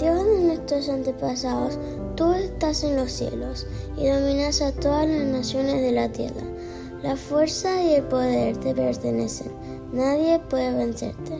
Dios de nuestros antepasados, tú estás en los cielos y dominas a todas las naciones de la tierra. La fuerza y el poder te pertenecen. Nadie puede vencerte.